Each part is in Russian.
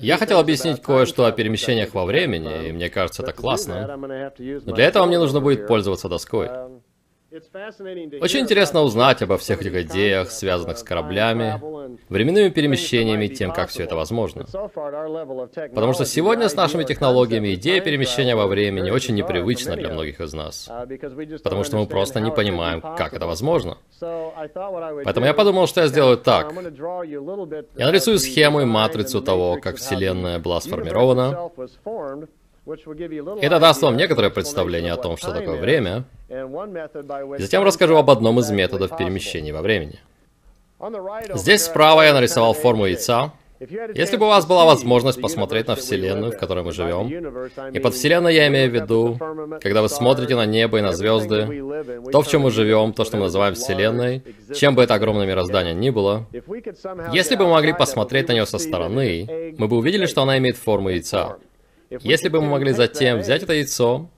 Я хотел объяснить кое-что о перемещениях во времени, и мне кажется, это классно. Но для этого мне нужно будет пользоваться доской. Очень интересно узнать обо всех этих идеях, связанных с кораблями, временными перемещениями тем, как все это возможно. Потому что сегодня с нашими технологиями идея перемещения во времени очень непривычна для многих из нас. Потому что мы просто не понимаем, как это возможно. Поэтому я подумал, что я сделаю так. Я нарисую схему и матрицу того, как Вселенная была сформирована, это даст вам некоторое представление о том, что такое время, и затем расскажу об одном из методов перемещения во времени. Здесь справа я нарисовал форму яйца. Если бы у вас была возможность посмотреть на Вселенную, в которой мы живем, и под Вселенной я имею в виду, когда вы смотрите на небо и на звезды, то, в чем мы живем, то, что мы называем Вселенной, чем бы это огромное мироздание ни было, если бы мы могли посмотреть на нее со стороны, мы бы увидели, что она имеет форму яйца. Если бы мы могли затем взять это яйцо,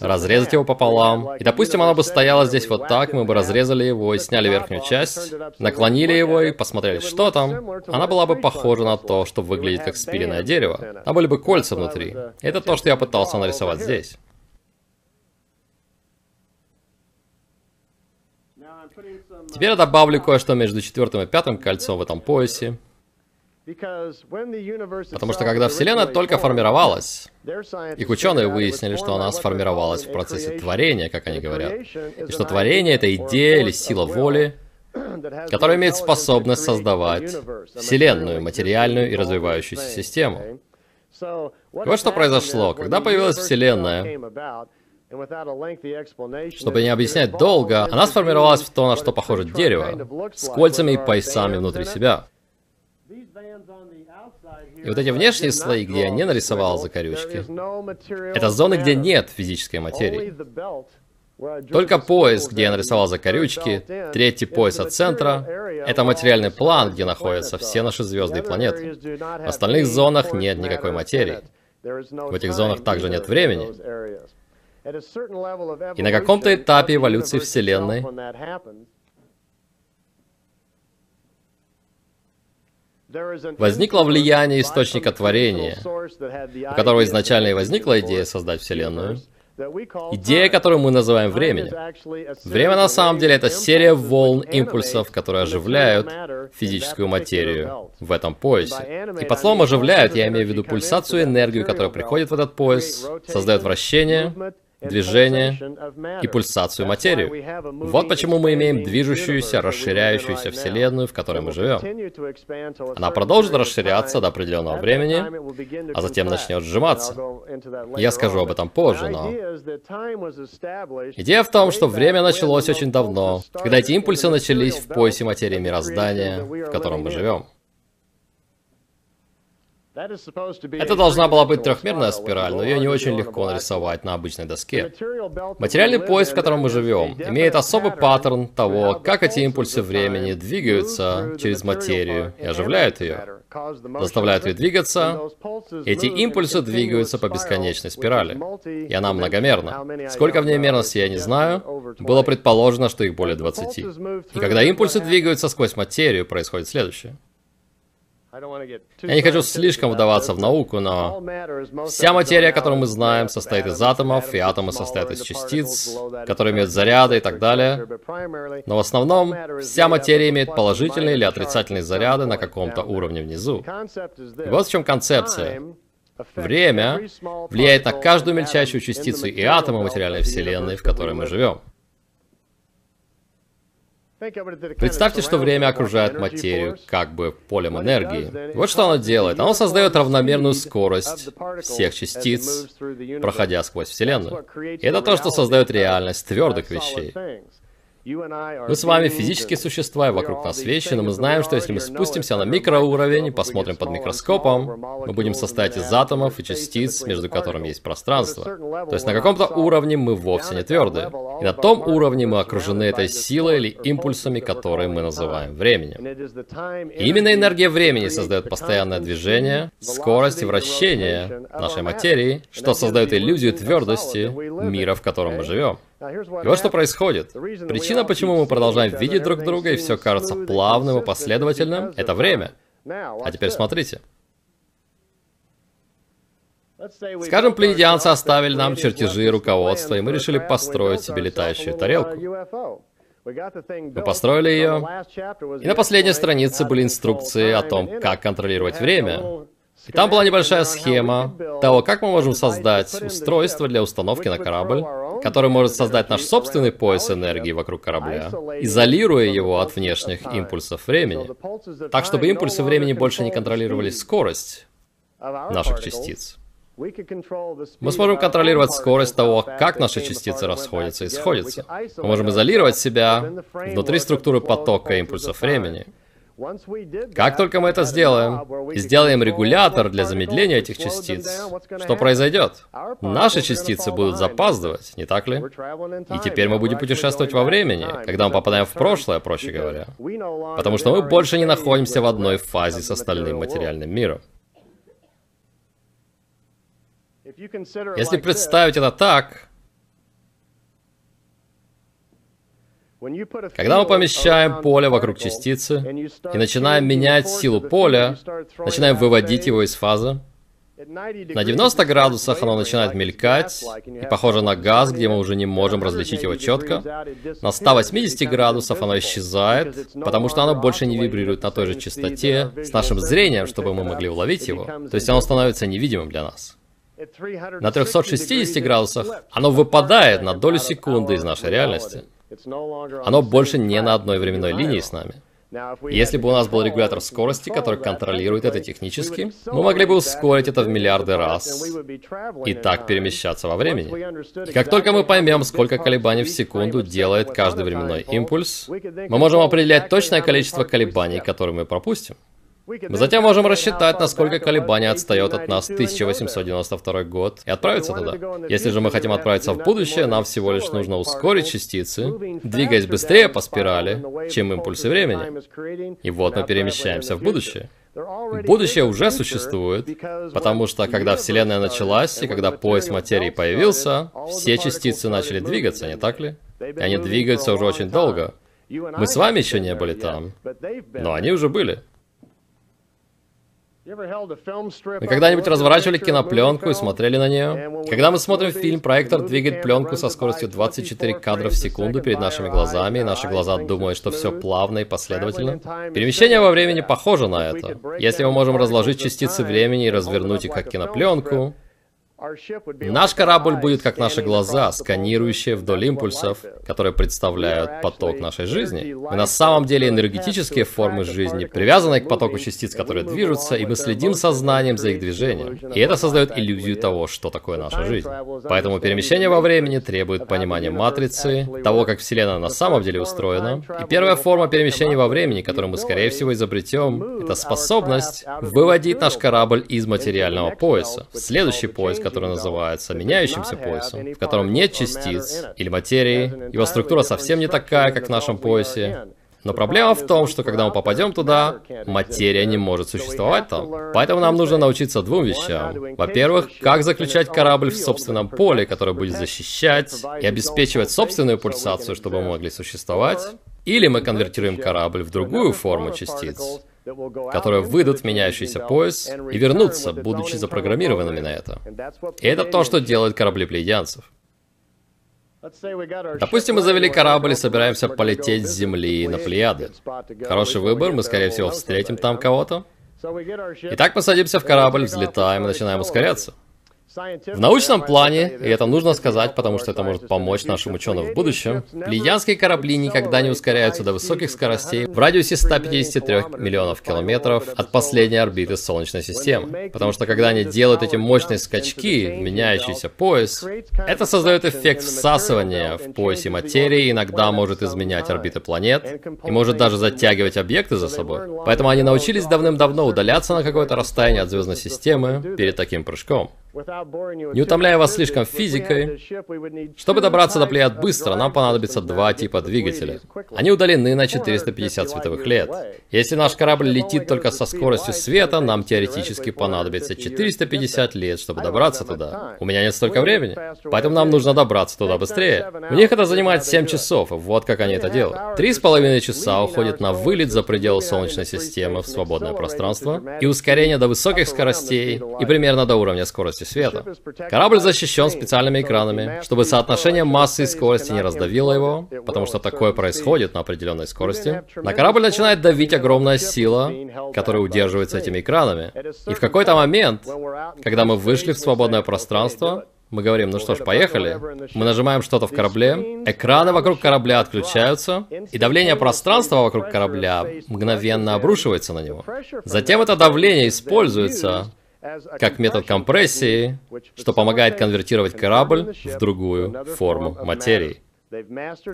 разрезать его пополам, и, допустим, оно бы стояло здесь вот так, мы бы разрезали его и сняли верхнюю часть, наклонили его и посмотрели, что там, она была бы похожа на то, что выглядит как спиленное дерево. Там были бы кольца внутри. Это то, что я пытался нарисовать здесь. Теперь я добавлю кое-что между четвертым и пятым кольцом в этом поясе. Потому что когда Вселенная только формировалась, их ученые выяснили, что она сформировалась в процессе творения, как они говорят, и что творение — это идея или сила воли, которая имеет способность создавать Вселенную, материальную и развивающуюся систему. вот что произошло. Когда появилась Вселенная, чтобы не объяснять долго, она сформировалась в то, на что похоже дерево, с кольцами и поясами внутри себя. И вот эти внешние слои, где я не нарисовал закорючки, это зоны, где нет физической материи. Только пояс, где я нарисовал закорючки, третий пояс от центра, это материальный план, где находятся все наши звезды и планеты. В остальных зонах нет никакой материи. В этих зонах также нет времени. И на каком-то этапе эволюции Вселенной возникло влияние источника творения, у которого изначально и возникла идея создать Вселенную, идея, которую мы называем временем. Время на самом деле это серия волн импульсов, которые оживляют физическую материю в этом поясе. И под словом оживляют я имею в виду пульсацию энергию, которая приходит в этот пояс, создает вращение, движение и пульсацию материю. Вот почему мы имеем движущуюся, расширяющуюся Вселенную, в которой мы живем. Она продолжит расширяться до определенного времени, а затем начнет сжиматься. Я скажу об этом позже, но... Идея в том, что время началось очень давно, когда эти импульсы начались в поясе материи мироздания, в котором мы живем. Это должна была быть трехмерная спираль, но ее не очень легко нарисовать на обычной доске. Материальный пояс, в котором мы живем, имеет особый паттерн того, как эти импульсы времени двигаются через материю и оживляют ее, заставляют ее двигаться. Эти импульсы двигаются по бесконечной спирали, и она многомерна. Сколько в ней мерности я не знаю, было предположено, что их более 20. И когда импульсы двигаются сквозь материю, происходит следующее. Я не хочу слишком вдаваться в науку, но вся материя, которую мы знаем, состоит из атомов, и атомы состоят из частиц, которые имеют заряды и так далее. Но в основном вся материя имеет положительные или отрицательные заряды на каком-то уровне внизу. И вот в чем концепция. Время влияет на каждую мельчайшую частицу и атома материальной вселенной, в которой мы живем. Представьте, что время окружает материю как бы полем энергии. Вот что оно делает. Оно создает равномерную скорость всех частиц, проходя сквозь Вселенную. И это то, что создает реальность твердых вещей. Мы с вами физические существа, и вокруг нас вещи, но мы знаем, что если мы спустимся на микроуровень и посмотрим под микроскопом, мы будем состоять из атомов и частиц, между которыми есть пространство. То есть на каком-то уровне мы вовсе не твердые. И на том уровне мы окружены этой силой или импульсами, которые мы называем временем. И именно энергия времени создает постоянное движение, скорость и вращение нашей материи, что создает иллюзию твердости мира, в котором мы живем. И вот что происходит. Причина, почему мы продолжаем видеть друг друга и все кажется плавным и последовательным, это время. А теперь смотрите. Скажем, плеядианцы оставили нам чертежи и руководство, и мы решили построить себе летающую тарелку. Мы построили ее, и на последней странице были инструкции о том, как контролировать время. И там была небольшая схема того, как мы можем создать устройство для установки на корабль, который может создать наш собственный пояс энергии вокруг корабля, изолируя его от внешних импульсов времени, так чтобы импульсы времени больше не контролировали скорость наших частиц. Мы сможем контролировать скорость того, как наши частицы расходятся и сходятся. Мы можем изолировать себя внутри структуры потока импульсов времени. Как только мы это сделаем, и сделаем регулятор для замедления этих частиц, что произойдет? Наши частицы будут запаздывать, не так ли? И теперь мы будем путешествовать во времени, когда мы попадаем в прошлое, проще говоря. Потому что мы больше не находимся в одной фазе с остальным материальным миром. Если представить это так, когда мы помещаем поле вокруг частицы и начинаем менять силу поля, начинаем выводить его из фазы, на 90 градусах оно начинает мелькать, и похоже на газ, где мы уже не можем различить его четко. На 180 градусов оно исчезает, потому что оно больше не вибрирует на той же частоте с нашим зрением, чтобы мы могли уловить его. То есть оно становится невидимым для нас. На 360 градусах оно выпадает на долю секунды из нашей реальности. Оно больше не на одной временной линии с нами. Если бы у нас был регулятор скорости, который контролирует это технически, мы могли бы ускорить это в миллиарды раз и так перемещаться во времени. И как только мы поймем, сколько колебаний в секунду делает каждый временной импульс, мы можем определять точное количество колебаний, которые мы пропустим. Мы затем можем рассчитать, насколько колебания отстает от нас 1892 год, и отправиться туда. Если же мы хотим отправиться в будущее, нам всего лишь нужно ускорить частицы, двигаясь быстрее по спирали, чем импульсы времени. И вот мы перемещаемся в будущее. Будущее уже существует, потому что когда Вселенная началась и когда пояс материи появился, все частицы начали двигаться, не так ли? И они двигаются уже очень долго. Мы с вами еще не были там, но они уже были. Вы когда-нибудь разворачивали кинопленку и смотрели на нее? Когда мы смотрим фильм, проектор двигает пленку со скоростью 24 кадра в секунду перед нашими глазами, и наши глаза думают, что все плавно и последовательно. Перемещение во времени похоже на это. Если мы можем разложить частицы времени и развернуть их как кинопленку, Наш корабль будет как наши глаза, сканирующие вдоль импульсов, которые представляют поток нашей жизни. Мы на самом деле энергетические формы жизни, привязанные к потоку частиц, которые движутся, и мы следим сознанием за их движением. И это создает иллюзию того, что такое наша жизнь. Поэтому перемещение во времени требует понимания матрицы, того, как Вселенная на самом деле устроена. И первая форма перемещения во времени, которую мы, скорее всего, изобретем, это способность выводить наш корабль из материального пояса. Следующий пояс, который который называется меняющимся поясом, в котором нет частиц или материи, его структура совсем не такая, как в нашем поясе. Но проблема в том, что когда мы попадем туда, материя не может существовать там. Поэтому нам нужно научиться двум вещам. Во-первых, как заключать корабль в собственном поле, которое будет защищать и обеспечивать собственную пульсацию, чтобы мы могли существовать. Или мы конвертируем корабль в другую форму частиц, которые выйдут в меняющийся пояс и вернутся, будучи запрограммированными на это. И это то, что делают корабли плеядянцев. Допустим, мы завели корабль и собираемся полететь с Земли на Плеяды. Хороший выбор, мы, скорее всего, встретим там кого-то. Итак, мы садимся в корабль, взлетаем и начинаем ускоряться. В научном плане, и это нужно сказать, потому что это может помочь нашим ученым в будущем, плеядские корабли никогда не ускоряются до высоких скоростей в радиусе 153 миллионов километров от последней орбиты Солнечной системы. Потому что когда они делают эти мощные скачки меняющийся пояс, это создает эффект всасывания в поясе материи, иногда может изменять орбиты планет и может даже затягивать объекты за собой. Поэтому они научились давным-давно удаляться на какое-то расстояние от звездной системы перед таким прыжком. Не утомляя вас слишком физикой, чтобы добраться до Плеяд быстро, нам понадобится два типа двигателя. Они удалены на 450 световых лет. Если наш корабль летит только со скоростью света, нам теоретически понадобится 450 лет, чтобы добраться туда. У меня нет столько времени, поэтому нам нужно добраться туда быстрее. У них это занимает 7 часов, и вот как они это делают. Три с половиной часа уходит на вылет за пределы Солнечной системы в свободное пространство и ускорение до высоких скоростей и примерно до уровня скорости света. Корабль защищен специальными экранами, чтобы соотношение массы и скорости не раздавило его, потому что такое происходит на определенной скорости. На корабль начинает давить огромная сила, которая удерживается этими экранами. И в какой-то момент, когда мы вышли в свободное пространство, мы говорим, ну что ж, поехали. Мы нажимаем что-то в корабле, экраны вокруг корабля отключаются, и давление пространства вокруг корабля мгновенно обрушивается на него. Затем это давление используется как метод компрессии, что помогает конвертировать корабль в другую форму материи.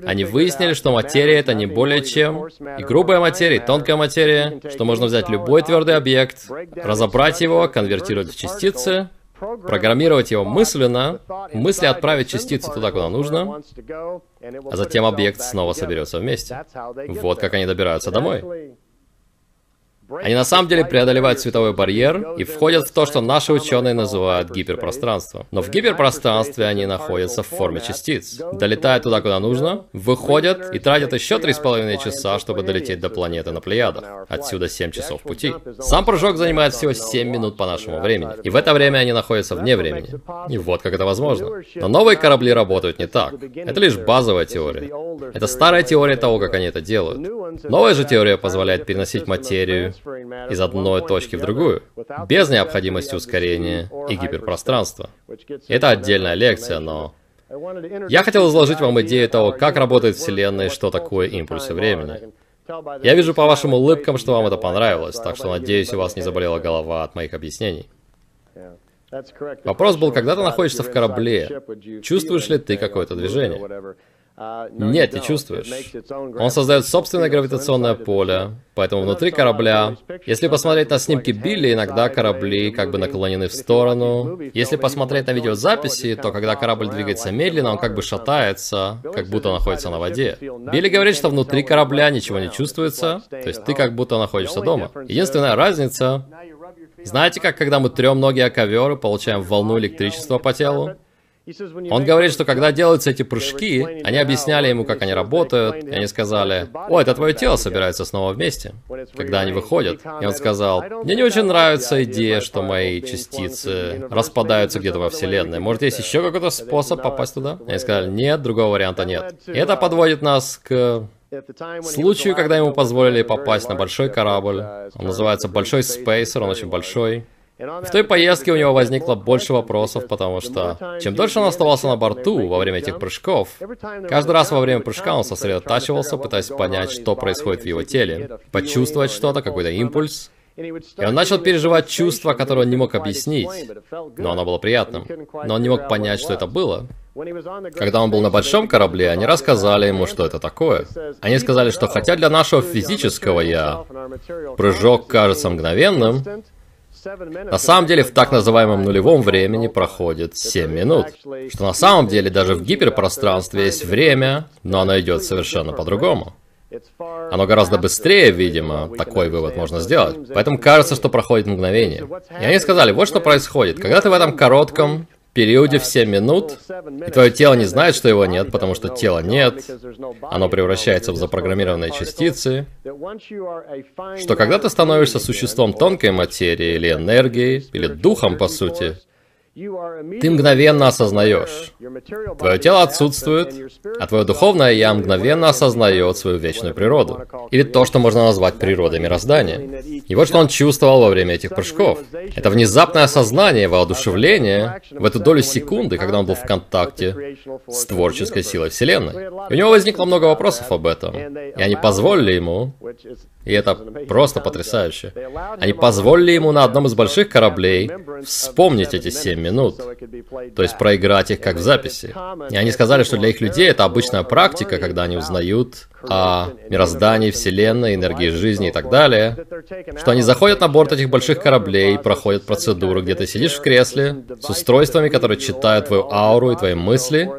Они выяснили, что материя это не более чем и грубая материя, и тонкая материя, что можно взять любой твердый объект, разобрать его, конвертировать в частицы, программировать его мысленно, мысли отправить частицу туда, куда нужно, а затем объект снова соберется вместе. Вот как они добираются домой. Они на самом деле преодолевают световой барьер и входят в то, что наши ученые называют гиперпространством. Но в гиперпространстве они находятся в форме частиц. Долетают туда, куда нужно, выходят и тратят еще три с половиной часа, чтобы долететь до планеты на Плеядах. Отсюда 7 часов пути. Сам прыжок занимает всего 7 минут по нашему времени. И в это время они находятся вне времени. И вот как это возможно. Но новые корабли работают не так. Это лишь базовая теория. Это старая теория того, как они это делают. Новая же теория позволяет переносить материю, из одной точки в другую, без необходимости ускорения и гиперпространства. Это отдельная лекция, но я хотел изложить вам идею того, как работает Вселенная и что такое импульсы времени. Я вижу по вашим улыбкам, что вам это понравилось, так что надеюсь, у вас не заболела голова от моих объяснений. Вопрос был, когда ты находишься в корабле, чувствуешь ли ты какое-то движение? Нет, не чувствуешь. Он создает собственное гравитационное поле, поэтому внутри корабля, если посмотреть на снимки Билли, иногда корабли как бы наклонены в сторону. Если посмотреть на видеозаписи, то когда корабль двигается медленно, он как бы шатается, как будто находится на воде. Билли говорит, что внутри корабля ничего не чувствуется, то есть ты как будто находишься дома. Единственная разница... Знаете, как когда мы трем ноги о ковер и получаем волну электричества по телу? Он говорит, что когда делаются эти прыжки, они объясняли ему, как они работают, и они сказали, «О, это твое тело собирается снова вместе», когда они выходят. И он сказал, «Мне не очень нравится идея, что мои частицы распадаются где-то во Вселенной. Может, есть еще какой-то способ попасть туда?» И они сказали, «Нет, другого варианта нет». И это подводит нас к случаю, когда ему позволили попасть на большой корабль. Он называется Большой Спейсер, он очень большой. В той поездке у него возникло больше вопросов, потому что чем дольше он оставался на борту во время этих прыжков, каждый раз во время прыжка он сосредотачивался, пытаясь понять, что происходит в его теле, почувствовать что-то, какой-то импульс. И он начал переживать чувство, которое он не мог объяснить, но оно было приятным. Но он не мог понять, что это было. Когда он был на большом корабле, они рассказали ему, что это такое. Они сказали, что хотя для нашего физического «я» прыжок кажется мгновенным, на самом деле в так называемом нулевом времени проходит 7 минут. Что на самом деле даже в гиперпространстве есть время, но оно идет совершенно по-другому. Оно гораздо быстрее, видимо, такой вывод можно сделать. Поэтому кажется, что проходит мгновение. И они сказали, вот что происходит. Когда ты в этом коротком, периоде в 7 минут, и твое тело не знает, что его нет, потому что тела нет, оно превращается в запрограммированные частицы, что когда ты становишься существом тонкой материи или энергией, или духом, по сути, ты мгновенно осознаешь. Твое тело отсутствует, а твое духовное «я» мгновенно осознает свою вечную природу. Или то, что можно назвать природой мироздания. И вот что он чувствовал во время этих прыжков. Это внезапное осознание, воодушевление в эту долю секунды, когда он был в контакте с творческой силой Вселенной. у него возникло много вопросов об этом. И они позволили ему и это просто потрясающе. Они позволили ему на одном из больших кораблей вспомнить эти семь минут. То есть проиграть их как в записи. И они сказали, что для их людей это обычная практика, когда они узнают о мироздании, Вселенной, энергии жизни и так далее, что они заходят на борт этих больших кораблей, проходят процедуру, где ты сидишь в кресле с устройствами, которые читают твою ауру и твои мысли,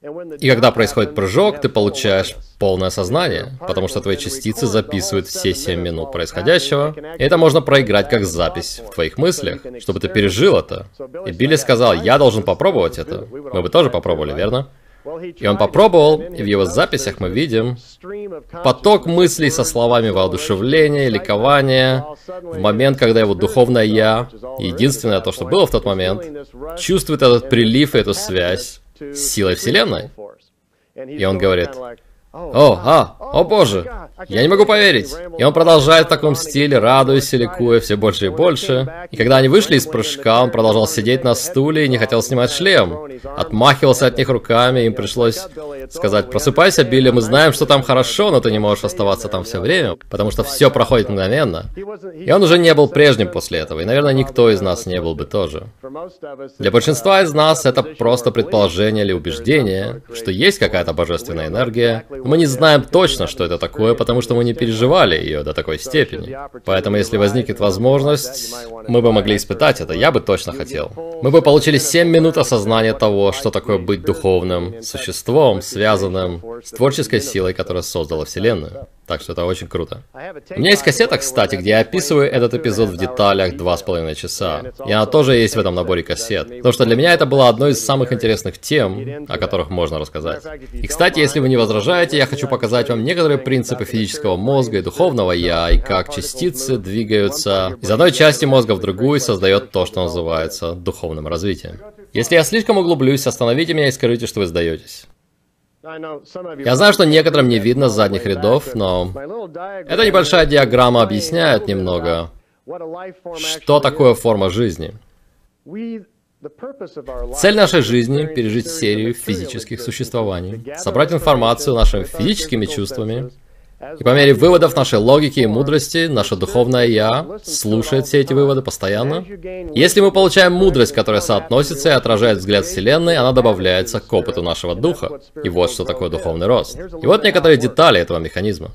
и когда происходит прыжок, ты получаешь полное сознание, потому что твои частицы записывают все 7 минут происходящего, и это можно проиграть как запись в твоих мыслях, чтобы ты пережил это. И Билли сказал, я должен попробовать это. Мы бы тоже попробовали, верно? И он попробовал, и в его записях мы видим поток мыслей со словами воодушевления, ликования, в момент, когда его духовное «я», единственное то, что было в тот момент, чувствует этот прилив и эту связь силой Вселенной. И он говорит, «О, а, о боже, я не могу поверить!» И он продолжает в таком стиле, радуясь и ликуя все больше и больше. И когда они вышли из прыжка, он продолжал сидеть на стуле и не хотел снимать шлем. Отмахивался от них руками, им пришлось сказать, «Просыпайся, Билли, мы знаем, что там хорошо, но ты не можешь оставаться там все время, потому что все проходит мгновенно». И он уже не был прежним после этого, и, наверное, никто из нас не был бы тоже. Для большинства из нас это просто предположение или убеждение, что есть какая-то божественная энергия, мы не знаем точно, что это такое, потому что мы не переживали ее до такой степени. Поэтому, если возникнет возможность, мы бы могли испытать это. Я бы точно хотел. Мы бы получили 7 минут осознания того, что такое быть духовным существом, связанным с творческой силой, которая создала Вселенную. Так что это очень круто. У меня есть кассета, кстати, где я описываю этот эпизод в деталях два с половиной часа. И она тоже есть в этом наборе кассет. Потому что для меня это было одной из самых интересных тем, о которых можно рассказать. И, кстати, если вы не возражаете, я хочу показать вам некоторые принципы физического мозга и духовного я, и как частицы двигаются из одной части мозга в другую и создает то, что называется духовным развитием. Если я слишком углублюсь, остановите меня и скажите, что вы сдаетесь. Я знаю, что некоторым не видно с задних рядов, но эта небольшая диаграмма объясняет немного, что такое форма жизни. Цель нашей жизни – пережить серию физических существований, собрать информацию нашими физическими чувствами, и по мере выводов нашей логики и мудрости, наше духовное «я» слушает все эти выводы постоянно. Если мы получаем мудрость, которая соотносится и отражает взгляд Вселенной, она добавляется к опыту нашего духа. И вот что такое духовный рост. И вот некоторые детали этого механизма.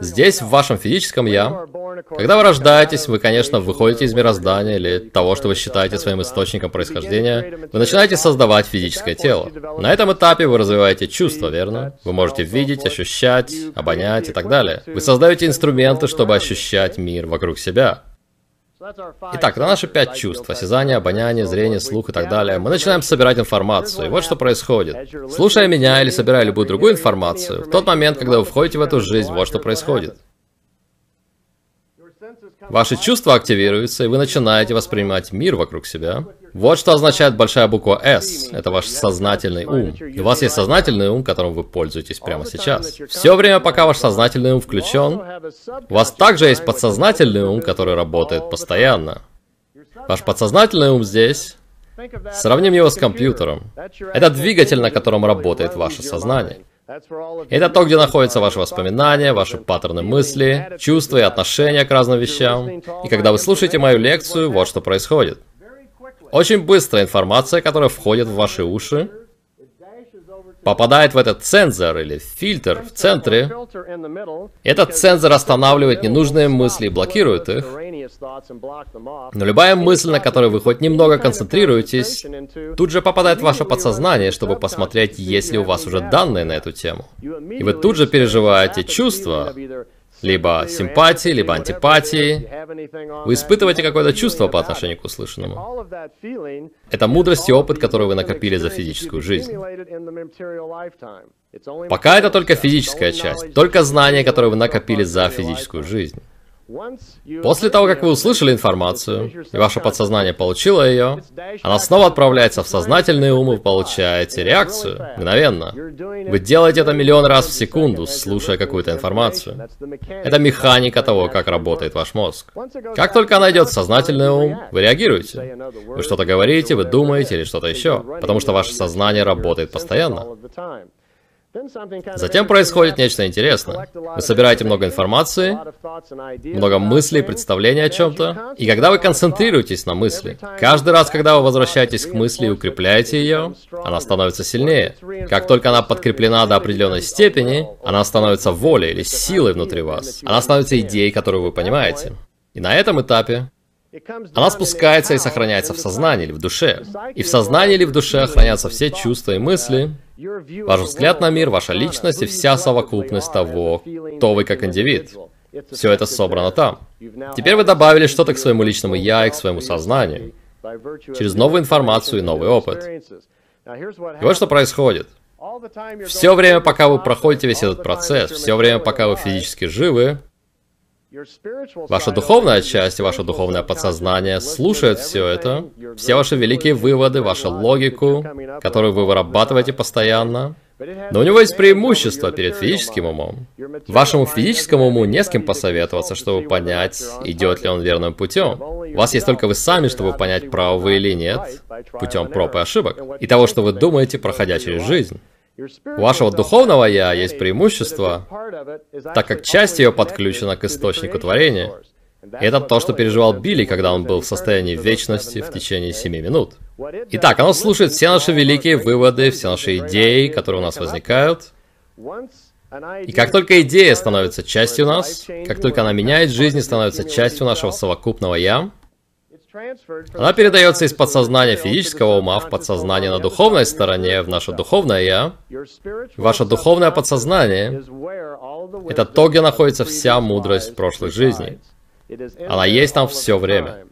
Здесь, в вашем физическом «я», когда вы рождаетесь, вы, конечно, выходите из мироздания или того, что вы считаете своим источником происхождения, вы начинаете создавать физическое тело. На этом этапе вы развиваете чувства, верно? Вы можете видеть, ощущать, обонять и так далее. Вы создаете инструменты, чтобы ощущать мир вокруг себя. Итак, на наши пять чувств – осязание, обоняние, зрение, слух и так далее – мы начинаем собирать информацию. И вот что происходит. Слушая меня или собирая любую другую информацию, в тот момент, когда вы входите в эту жизнь, вот что происходит. Ваши чувства активируются, и вы начинаете воспринимать мир вокруг себя. Вот что означает большая буква «С». Это ваш сознательный ум. И у вас есть сознательный ум, которым вы пользуетесь прямо сейчас. Все время, пока ваш сознательный ум включен, у вас также есть подсознательный ум, который работает постоянно. Ваш подсознательный ум здесь. Сравним его с компьютером. Это двигатель, на котором работает ваше сознание. Это то, где находятся ваши воспоминания, ваши паттерны мысли, чувства и отношения к разным вещам. И когда вы слушаете мою лекцию, вот что происходит. Очень быстро информация, которая входит в ваши уши, попадает в этот цензор или фильтр в центре. Этот цензор останавливает ненужные мысли и блокирует их. Но любая мысль, на которой вы хоть немного концентрируетесь, тут же попадает в ваше подсознание, чтобы посмотреть, есть ли у вас уже данные на эту тему. И вы тут же переживаете чувства, либо симпатии, либо антипатии. Вы испытываете какое-то чувство по отношению к услышанному. Это мудрость и опыт, который вы накопили за физическую жизнь. Пока это только физическая часть, только знания, которые вы накопили за физическую жизнь. После того, как вы услышали информацию, и ваше подсознание получило ее, она снова отправляется в сознательный ум, и вы получаете реакцию мгновенно. Вы делаете это миллион раз в секунду, слушая какую-то информацию. Это механика того, как работает ваш мозг. Как только она идет в сознательный ум, вы реагируете. Вы что-то говорите, вы думаете или что-то еще, потому что ваше сознание работает постоянно. Затем происходит нечто интересное. Вы собираете много информации, много мыслей, представлений о чем-то, и когда вы концентрируетесь на мысли, каждый раз, когда вы возвращаетесь к мысли и укрепляете ее, она становится сильнее. Как только она подкреплена до определенной степени, она становится волей или силой внутри вас. Она становится идеей, которую вы понимаете. И на этом этапе она спускается и сохраняется в сознании или в душе. И в сознании или в душе хранятся все чувства и мысли, ваш взгляд на мир, ваша личность и вся совокупность того, кто вы как индивид. Все это собрано там. Теперь вы добавили что-то к своему личному «я» и к своему сознанию. Через новую информацию и новый опыт. И вот что происходит. Все время, пока вы проходите весь этот процесс, все время, пока вы физически живы, Ваша духовная часть, ваше духовное подсознание слушает все это, все ваши великие выводы, вашу логику, которую вы вырабатываете постоянно. Но у него есть преимущество перед физическим умом. Вашему физическому уму не с кем посоветоваться, чтобы понять, идет ли он верным путем. У вас есть только вы сами, чтобы понять, правы вы или нет, путем проб и ошибок, и того, что вы думаете, проходя через жизнь. У вашего духовного «я» есть преимущество, так как часть ее подключена к источнику творения. Это то, что переживал Билли, когда он был в состоянии вечности в течение семи минут. Итак, оно слушает все наши великие выводы, все наши идеи, которые у нас возникают. И как только идея становится частью нас, как только она меняет жизнь и становится частью нашего совокупного «я», она передается из подсознания физического ума в подсознание на духовной стороне, в наше духовное «я». Ваше духовное подсознание — это то, где находится вся мудрость прошлых жизней. Она есть там все время.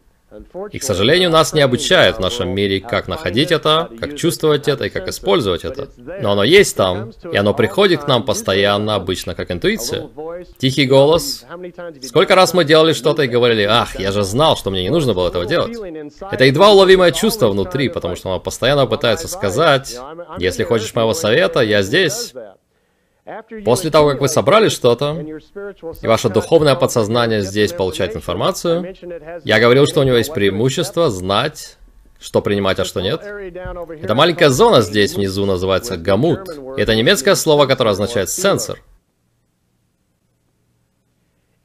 И, к сожалению, нас не обучают в нашем мире, как находить это, как чувствовать это и как использовать это. Но оно есть там, и оно приходит к нам постоянно, обычно как интуиция. Тихий голос. Сколько раз мы делали что-то и говорили, ах, я же знал, что мне не нужно было этого делать. Это едва уловимое чувство внутри, потому что оно постоянно пытается сказать, если хочешь моего совета, я здесь. После того, как вы собрали что-то, и ваше духовное подсознание здесь получает информацию, я говорил, что у него есть преимущество знать, что принимать, а что нет. Эта маленькая зона здесь внизу называется гамут. это немецкое слово, которое означает сенсор.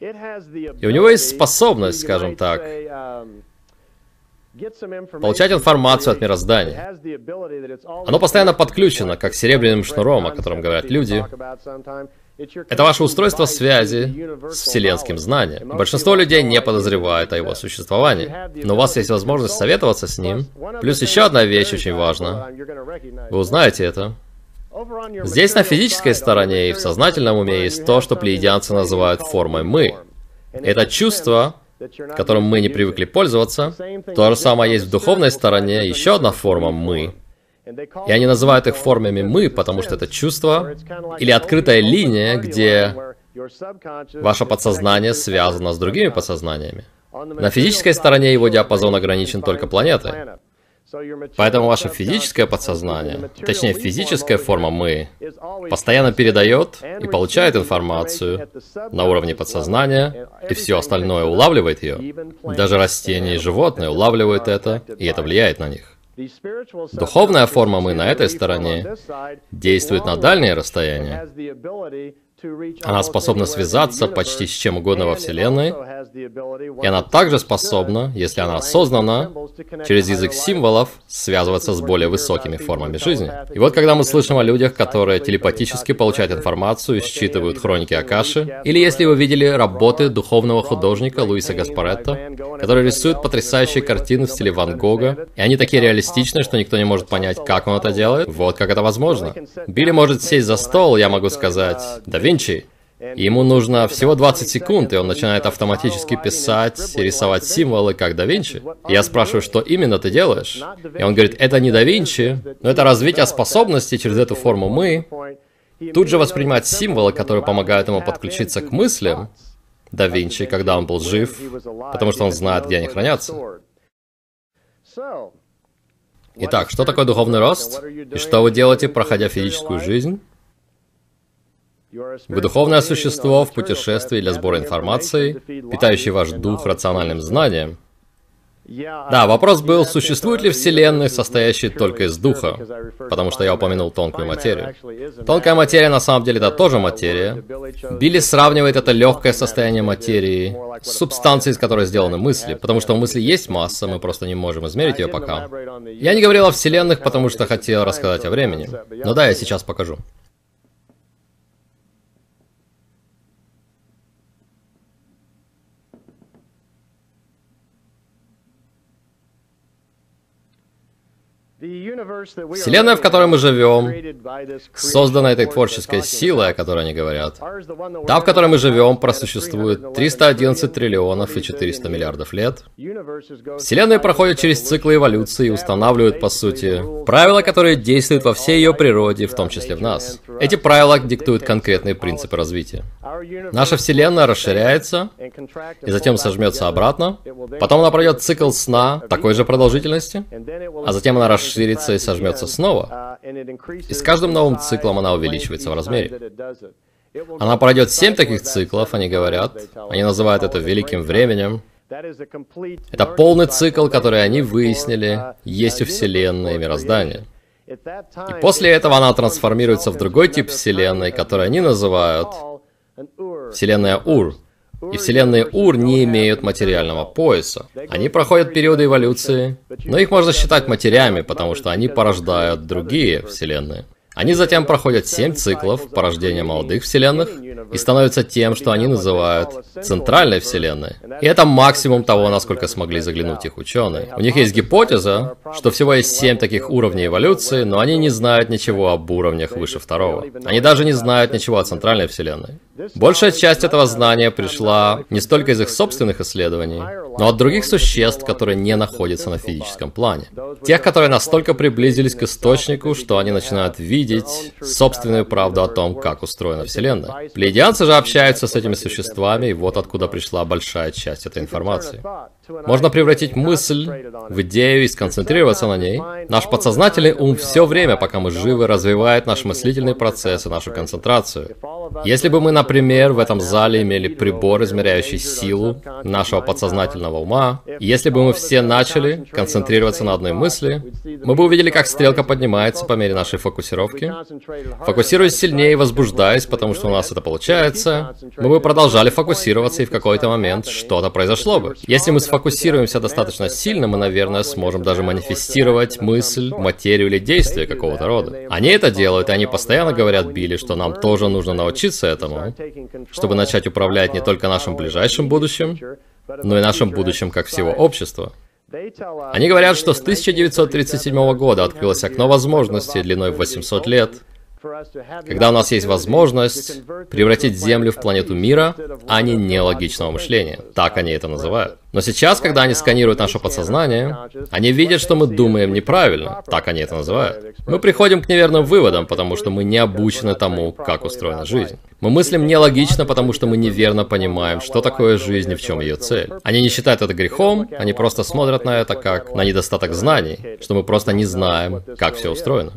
И у него есть способность, скажем так, получать информацию от мироздания. Оно постоянно подключено, как серебряным шнуром, о котором говорят люди. Это ваше устройство связи с вселенским знанием. Большинство людей не подозревает о его существовании, но у вас есть возможность советоваться с ним. Плюс еще одна вещь очень важна. Вы узнаете это. Здесь на физической стороне и в сознательном уме есть то, что плеядианцы называют формой «мы». Это чувство, которым мы не привыкли пользоваться. То же самое есть в духовной стороне, еще одна форма «мы». И они называют их формами «мы», потому что это чувство или открытая линия, где ваше подсознание связано с другими подсознаниями. На физической стороне его диапазон ограничен только планетой. Поэтому ваше физическое подсознание, точнее физическая форма «мы», постоянно передает и получает информацию на уровне подсознания, и все остальное улавливает ее. Даже растения и животные улавливают это, и это влияет на них. Духовная форма «мы» на этой стороне действует на дальние расстояния, она способна связаться почти с чем угодно во Вселенной, и она также способна, если она осознанна, через язык символов связываться с более высокими формами жизни. И вот когда мы слышим о людях, которые телепатически получают информацию и считывают хроники Акаши, или если вы видели работы духовного художника Луиса Гаспаретто, который рисует потрясающие картины в стиле Ван Гога, и они такие реалистичные, что никто не может понять, как он это делает, вот как это возможно. Билли может сесть за стол, я могу сказать, да Винчи. Ему нужно всего 20 секунд, и он начинает автоматически писать рисовать символы, как да Винчи. Я спрашиваю, что именно ты делаешь? И он говорит, это не да Винчи, но это развитие способностей через эту форму «мы». Тут же воспринимать символы, которые помогают ему подключиться к мыслям да Винчи, когда он был жив, потому что он знает, где они хранятся. Итак, что такое духовный рост? И что вы делаете, проходя физическую жизнь? Вы духовное существо в путешествии для сбора информации, питающий ваш дух рациональным знанием. Да, вопрос был, существует ли Вселенная, состоящая только из духа, потому что я упомянул тонкую материю. Тонкая материя на самом деле это тоже материя. Билли сравнивает это легкое состояние материи с субстанцией, из которой сделаны мысли, потому что у мысли есть масса, мы просто не можем измерить ее пока. Я не говорил о Вселенных, потому что хотел рассказать о времени. Но да, я сейчас покажу. Вселенная, в которой мы живем, создана этой творческой силой, о которой они говорят. Та, в которой мы живем, просуществует 311 триллионов и 400 миллиардов лет. Вселенная проходит через циклы эволюции и устанавливает, по сути, правила, которые действуют во всей ее природе, в том числе в нас. Эти правила диктуют конкретные принципы развития. Наша Вселенная расширяется и затем сожмется обратно. Потом она пройдет цикл сна такой же продолжительности, а затем она расширится расширится и сожмется снова. И с каждым новым циклом она увеличивается в размере. Она пройдет семь таких циклов, они говорят. Они называют это великим временем. Это полный цикл, который они выяснили, есть у Вселенной и мироздания. И после этого она трансформируется в другой тип Вселенной, который они называют Вселенная Ур. И вселенные Ур не имеют материального пояса. Они проходят периоды эволюции, но их можно считать матерями, потому что они порождают другие вселенные. Они затем проходят семь циклов порождения молодых вселенных и становятся тем, что они называют центральной вселенной. И это максимум того, насколько смогли заглянуть их ученые. У них есть гипотеза, что всего есть семь таких уровней эволюции, но они не знают ничего об уровнях выше второго. Они даже не знают ничего о центральной вселенной. Большая часть этого знания пришла не столько из их собственных исследований, но от других существ, которые не находятся на физическом плане. Тех, которые настолько приблизились к источнику, что они начинают видеть собственную правду о том, как устроена Вселенная. Плеядианцы же общаются с этими существами, и вот откуда пришла большая часть этой информации. Можно превратить мысль в идею и сконцентрироваться на ней. Наш подсознательный ум все время, пока мы живы, развивает наш мыслительный процесс и нашу концентрацию. Если бы мы, например, в этом зале имели прибор, измеряющий силу нашего подсознательного ума, если бы мы все начали концентрироваться на одной мысли, мы бы увидели, как стрелка поднимается по мере нашей фокусировки. Фокусируясь сильнее и возбуждаясь, потому что у нас это получается, мы бы продолжали фокусироваться, и в какой-то момент что-то произошло бы. Если мы сфокусируемся достаточно сильно, мы, наверное, сможем даже манифестировать мысль, материю или действие какого-то рода. Они это делают, и они постоянно говорят Билли, что нам тоже нужно научиться этому, чтобы начать управлять не только нашим ближайшим будущим, но и нашим будущим как всего общества. Они говорят, что с 1937 года открылось окно возможностей длиной в 800 лет, когда у нас есть возможность превратить Землю в планету мира, а не нелогичного мышления. Так они это называют. Но сейчас, когда они сканируют наше подсознание, они видят, что мы думаем неправильно. Так они это называют. Мы приходим к неверным выводам, потому что мы не обучены тому, как устроена жизнь. Мы мыслим нелогично, потому что мы неверно понимаем, что такое жизнь и в чем ее цель. Они не считают это грехом, они просто смотрят на это как на недостаток знаний, что мы просто не знаем, как все устроено.